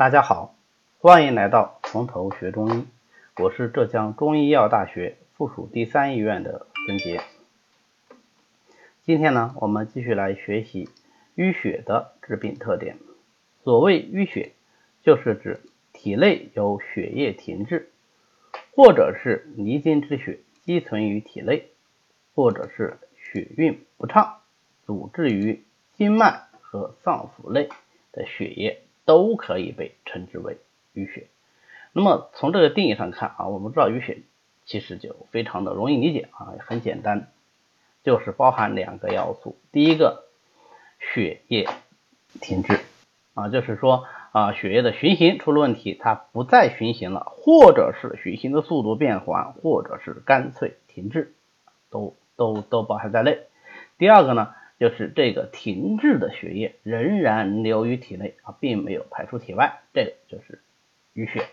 大家好，欢迎来到从头学中医，我是浙江中医药大学附属第三医院的孙杰。今天呢，我们继续来学习淤血的致病特点。所谓淤血，就是指体内有血液停滞，或者是离经之血积存于体内，或者是血运不畅，阻滞于经脉和脏腑内的血液，都可以被称之为淤血。那么从这个定义上看啊，我们知道淤血其实就非常的容易理解啊，很简单。就是包含两个要素，第一个血液停滞啊，就是说啊血液的循行出了问题，它不再循行了，或者是循行的速度变缓，或者是干脆停滞，都都都包含在内。第二个呢，就是这个停滞的血液仍然留于体内啊，并没有排出体外，这个就是淤血。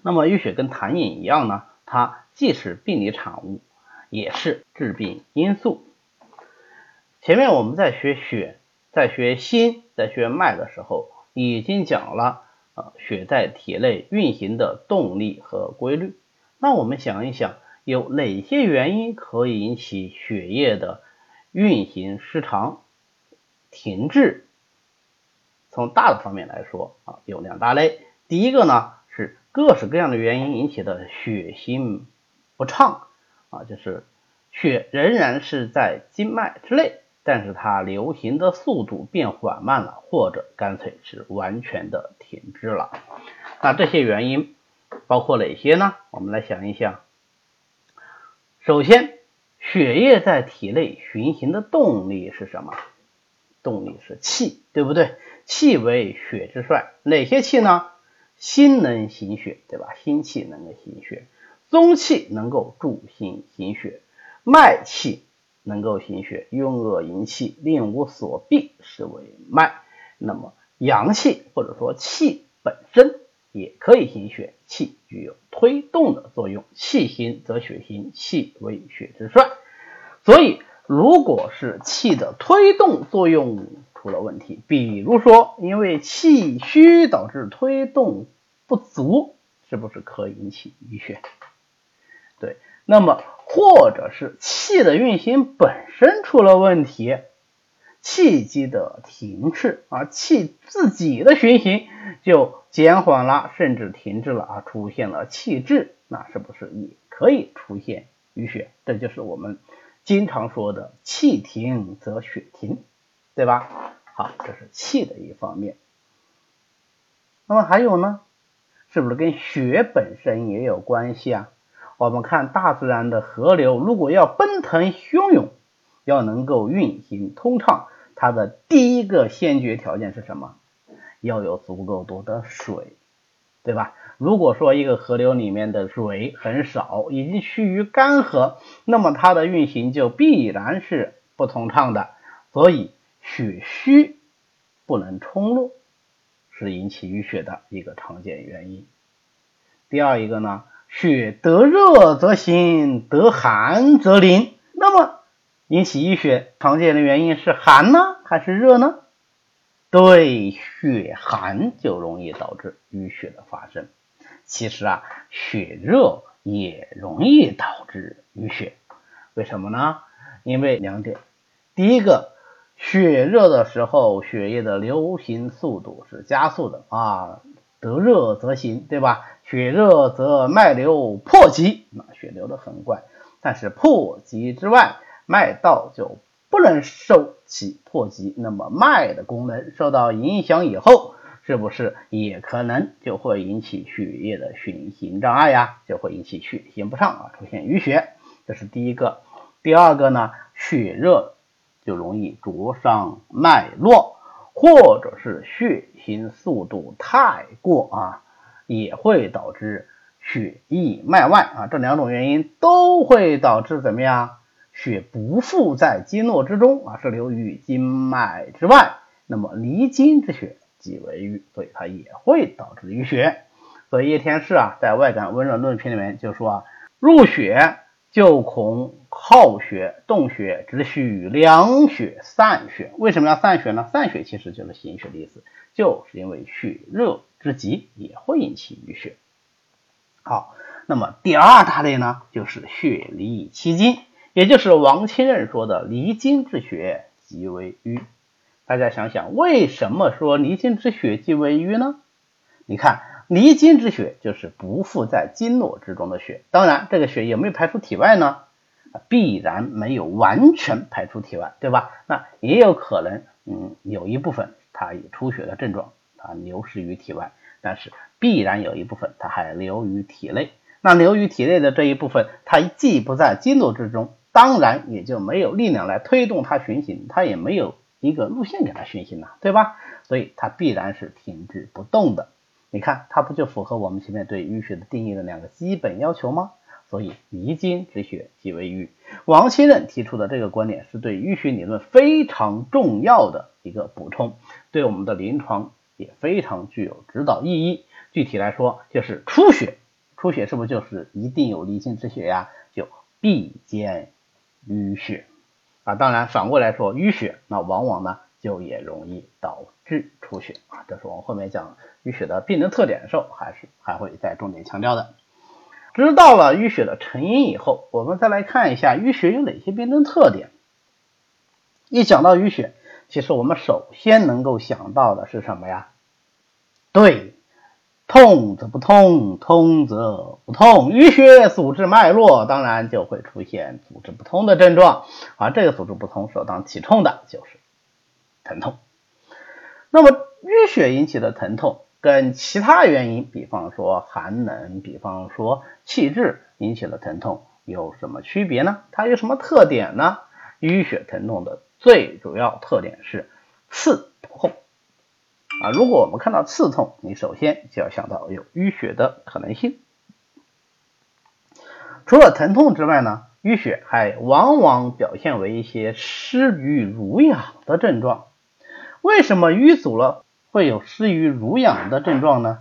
那么淤血跟痰饮一样呢，它既是病理产物。也是致病因素。前面我们在学血、在学心、在学脉的时候，已经讲了啊血在体内运行的动力和规律。那我们想一想，有哪些原因可以引起血液的运行失常、停滞？从大的方面来说啊，有两大类。第一个呢是各式各样的原因引起的血行不畅。啊，就是血仍然是在经脉之内，但是它流行的速度变缓慢了，或者干脆是完全的停滞了。那这些原因包括哪些呢？我们来想一想。首先，血液在体内循行的动力是什么？动力是气，对不对？气为血之帅，哪些气呢？心能行血，对吧？心气能够行血。中气能够助心行血，脉气能够行血，用恶营气，令无所避，是为脉。那么阳气或者说气本身也可以行血，气具有推动的作用，气行则血行，气为血之帅。所以，如果是气的推动作用出了问题，比如说因为气虚导致推动不足，是不是可以引起淤血？对，那么或者是气的运行本身出了问题，气机的停滞啊，气自己的循行就减缓了，甚至停滞了啊，出现了气滞，那是不是也可以出现淤血？这就是我们经常说的气停则血停，对吧？好，这是气的一方面。那么还有呢，是不是跟血本身也有关系啊？我们看大自然的河流，如果要奔腾汹涌，要能够运行通畅，它的第一个先决条件是什么？要有足够多的水，对吧？如果说一个河流里面的水很少，已经趋于干涸，那么它的运行就必然是不通畅的。所以血虚不能冲路，是引起淤血的一个常见原因。第二一个呢？血得热则行，得寒则凝。那么引起淤血常见的原因是寒呢，还是热呢？对，血寒就容易导致淤血的发生。其实啊，血热也容易导致淤血。为什么呢？因为两点。第一个，血热的时候，血液的流行速度是加速的啊。得热则行，对吧？血热则脉流破急，那血流的很快，但是破急之外，脉道就不能受其破急，那么脉的功能受到影响以后，是不是也可能就会引起血液的循行障碍呀？就会引起血行不畅啊，出现淤血。这是第一个。第二个呢，血热就容易灼伤脉络。或者是血行速度太过啊，也会导致血溢脉外啊，这两种原因都会导致怎么样？血不附在经络之中啊，是流于经脉之外。那么离经之血即为瘀，所以它也会导致淤血。所以叶天士啊，在《外感温热论篇》里面就说啊，入血。就恐耗血动血，只需凉血散血。为什么要散血呢？散血其实就是行血的意思，就是因为血热之急也会引起淤血。好，那么第二大类呢，就是血离其筋，也就是王清任说的离经之血即为瘀。大家想想，为什么说离经之血即为瘀呢？你看，离经之血就是不附在经络之中的血，当然这个血有没有排出体外呢？必然没有完全排出体外，对吧？那也有可能，嗯，有一部分它以出血的症状，它流失于体外，但是必然有一部分它还留于体内。那留于体内的这一部分，它既不在经络之中，当然也就没有力量来推动它循行，它也没有一个路线给它循行了，对吧？所以它必然是停滞不动的。你看，它不就符合我们前面对淤血的定义的两个基本要求吗？所以离经之血即为瘀。王清任提出的这个观点是对淤血理论非常重要的一个补充，对我们的临床也非常具有指导意义。具体来说，就是出血，出血是不是就是一定有离经之血呀？就必见淤血啊。当然反过来说，淤血那往往呢就也容易导致出血啊。这是我们后面讲淤血的病症特点的时候，还是还会再重点强调的。知道了淤血的成因以后，我们再来看一下淤血有哪些病症特点。一讲到淤血，其实我们首先能够想到的是什么呀？对，痛则不通，通则不痛。淤血阻滞脉络，当然就会出现阻滞不通的症状。而这个阻滞不通首当其冲的就是疼痛。那么淤血引起的疼痛。跟其他原因，比方说寒冷，比方说气滞引起的疼痛，有什么区别呢？它有什么特点呢？淤血疼痛的最主要特点是刺痛啊！如果我们看到刺痛，你首先就要想到有淤血的可能性。除了疼痛之外呢，淤血还往往表现为一些湿于濡痒的症状。为什么淤阻了？会有湿于濡痒的症状呢？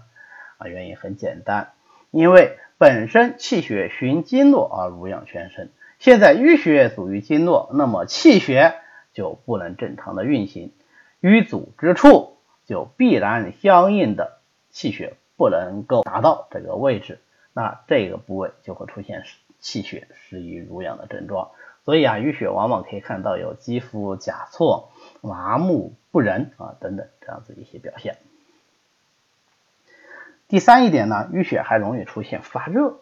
啊，原因很简单，因为本身气血循经络而濡养全身，现在淤血阻于经络，那么气血就不能正常的运行，淤阻之处就必然相应的气血不能够达到这个位置，那这个部位就会出现气血失于濡养的症状。所以啊，淤血往往可以看到有肌肤甲错、麻木不仁啊等等这样子一些表现。第三一点呢，淤血还容易出现发热。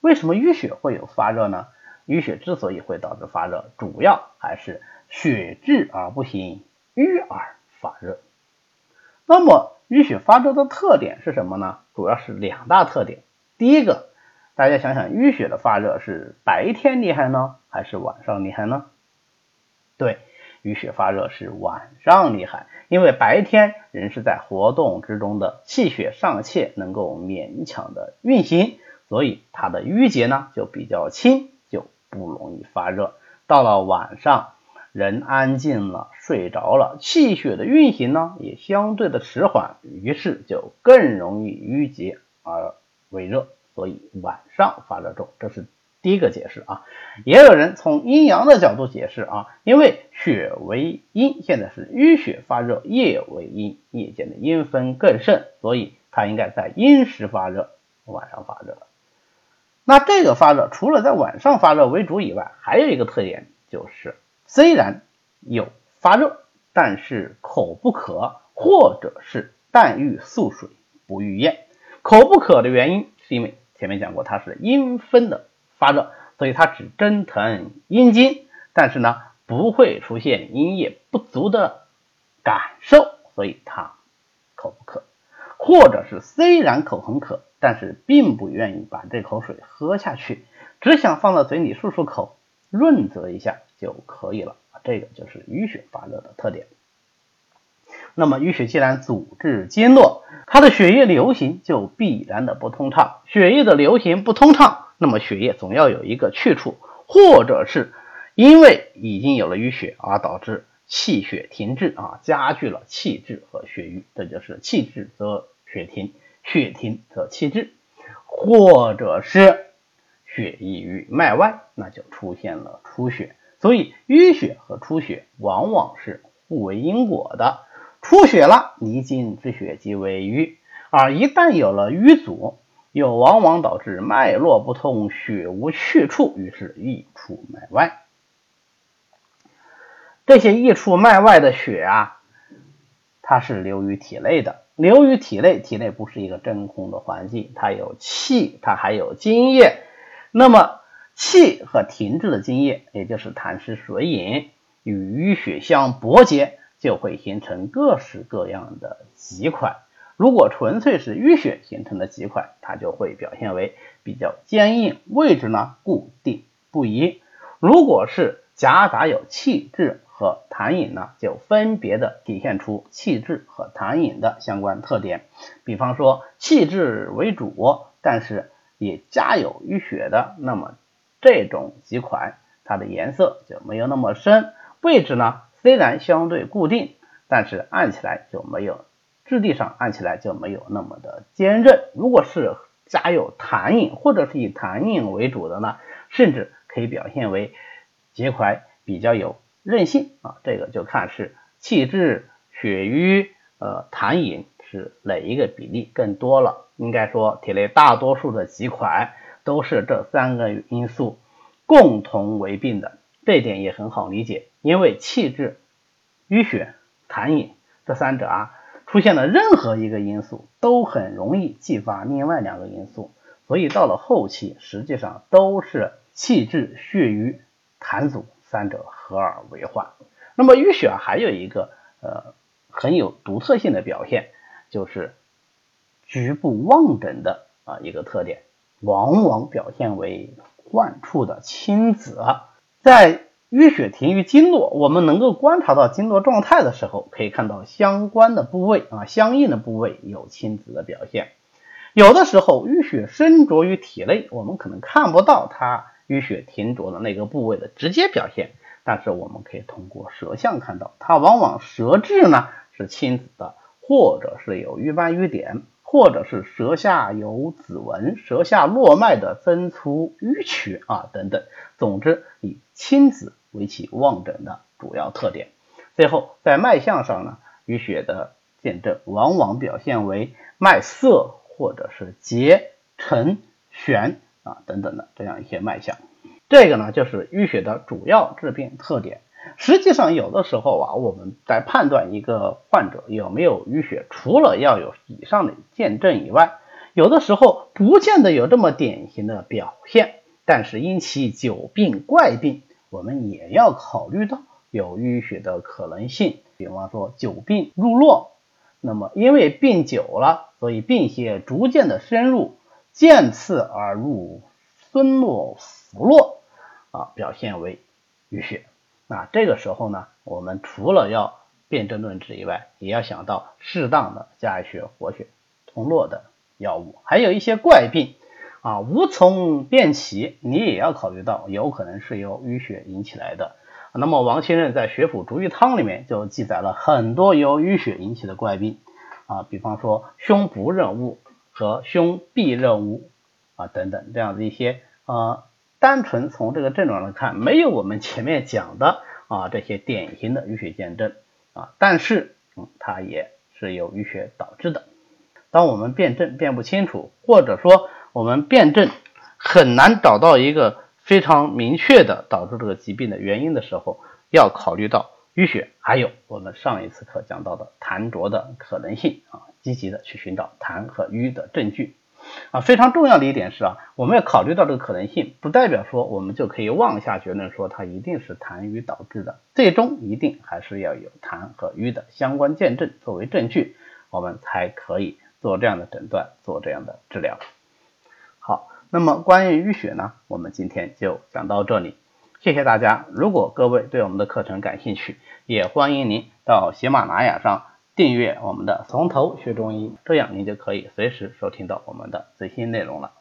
为什么淤血会有发热呢？淤血之所以会导致发热，主要还是血滞而不行，瘀而发热。那么淤血发热的特点是什么呢？主要是两大特点。第一个。大家想想，淤血的发热是白天厉害呢，还是晚上厉害呢？对，淤血发热是晚上厉害，因为白天人是在活动之中的，气血尚且能够勉强的运行，所以它的淤结呢就比较轻，就不容易发热。到了晚上，人安静了，睡着了，气血的运行呢也相对的迟缓，于是就更容易淤结而为热。所以晚上发热重，这是第一个解释啊。也有人从阴阳的角度解释啊，因为血为阴，现在是淤血发热，夜为阴，夜间的阴分更盛，所以它应该在阴时发热，晚上发热。那这个发热除了在晚上发热为主以外，还有一个特点就是，虽然有发热，但是口不渴，或者是但欲宿水不欲咽。口不渴的原因是因为。前面讲过，它是阴分的发热，所以它只蒸腾阴经，但是呢不会出现阴液不足的感受，所以它口不渴，或者是虽然口很渴，但是并不愿意把这口水喝下去，只想放到嘴里漱漱口，润泽一下就可以了。这个就是淤血发热的特点。那么淤血既然阻滞经络，它的血液流行就必然的不通畅。血液的流行不通畅，那么血液总要有一个去处，或者是因为已经有了淤血而导致气血停滞啊，加剧了气滞和血瘀，这就是气滞则血停，血停则气滞，或者是血溢于脉外，那就出现了出血。所以淤血和出血往往是互为因果的。出血了，离经之血即为瘀；而一旦有了瘀阻，又往往导致脉络不通，血无去处，于是溢出脉外。这些溢出脉外的血啊，它是流于体内的。流于体内，体内不是一个真空的环境，它有气，它还有津液。那么气和停滞的津液，也就是痰湿水饮，与淤血相搏结，就会形成各式各样的积块。如果纯粹是淤血形成的积块，它就会表现为比较坚硬，位置呢固定不移。如果是夹杂有气滞和痰饮呢，就分别的体现出气滞和痰饮的相关特点。比方说气滞为主，但是也夹有淤血的，那么这种几款它的颜色就没有那么深，位置呢虽然相对固定，但是按起来就没有质地上按起来就没有那么的坚韧。如果是加有痰饮或者是以痰饮为主的呢，甚至可以表现为结块比较有韧性啊，这个就看是气滞、血瘀、呃痰饮是哪一个比例更多了。应该说体内大多数的几款都是这三个因素共同为病的，这点也很好理解，因为气滞、淤血、痰饮这三者啊，出现了任何一个因素都很容易激发另外两个因素，所以到了后期实际上都是气滞、血瘀、痰阻三者合而为患。那么淤血还有一个呃很有独特性的表现，就是局部望诊的啊一个特点。往往表现为患处的青紫，在淤血停于经络，我们能够观察到经络状态的时候，可以看到相关的部位啊，相应的部位有青紫的表现。有的时候淤血深着于体内，我们可能看不到它淤血停着的那个部位的直接表现，但是我们可以通过舌象看到，它往往舌质呢是青紫的，或者是有瘀斑瘀点。或者是舌下有紫纹，舌下络脉的增粗淤曲啊等等，总之以青紫为其望诊的主要特点。最后在脉象上呢，淤血的见证往往表现为脉涩或者是结、沉、悬啊等等的这样一些脉象。这个呢就是淤血的主要致病特点。实际上，有的时候啊，我们在判断一个患者有没有淤血，除了要有以上的见证以外，有的时候不见得有这么典型的表现。但是因其久病怪病，我们也要考虑到有淤血的可能性。比方说久病入络，那么因为病久了，所以病邪逐渐的深入，渐次而入孙络浮络，啊，表现为淤血。那这个时候呢，我们除了要辨证论治以外，也要想到适当的加一些活血通络的药物。还有一些怪病啊，无从辨起，你也要考虑到有可能是由淤血引起来的。那么王清任在《血府逐瘀汤》里面就记载了很多由淤血引起的怪病啊，比方说胸不任物和胸壁任物啊等等这样的一些啊。单纯从这个症状来看，没有我们前面讲的啊这些典型的淤血见证啊，但是嗯，它也是由淤血导致的。当我们辨证辨不清楚，或者说我们辨证很难找到一个非常明确的导致这个疾病的原因的时候，要考虑到淤血，还有我们上一次课讲到的痰浊的可能性啊，积极的去寻找痰和瘀的证据。啊，非常重要的一点是啊，我们要考虑到这个可能性，不代表说我们就可以妄下结论说它一定是痰瘀导致的，最终一定还是要有痰和瘀的相关见证作为证据，我们才可以做这样的诊断，做这样的治疗。好，那么关于淤血呢，我们今天就讲到这里，谢谢大家。如果各位对我们的课程感兴趣，也欢迎您到喜马拉雅上。订阅我们的从头学中医，这样您就可以随时收听到我们的最新内容了。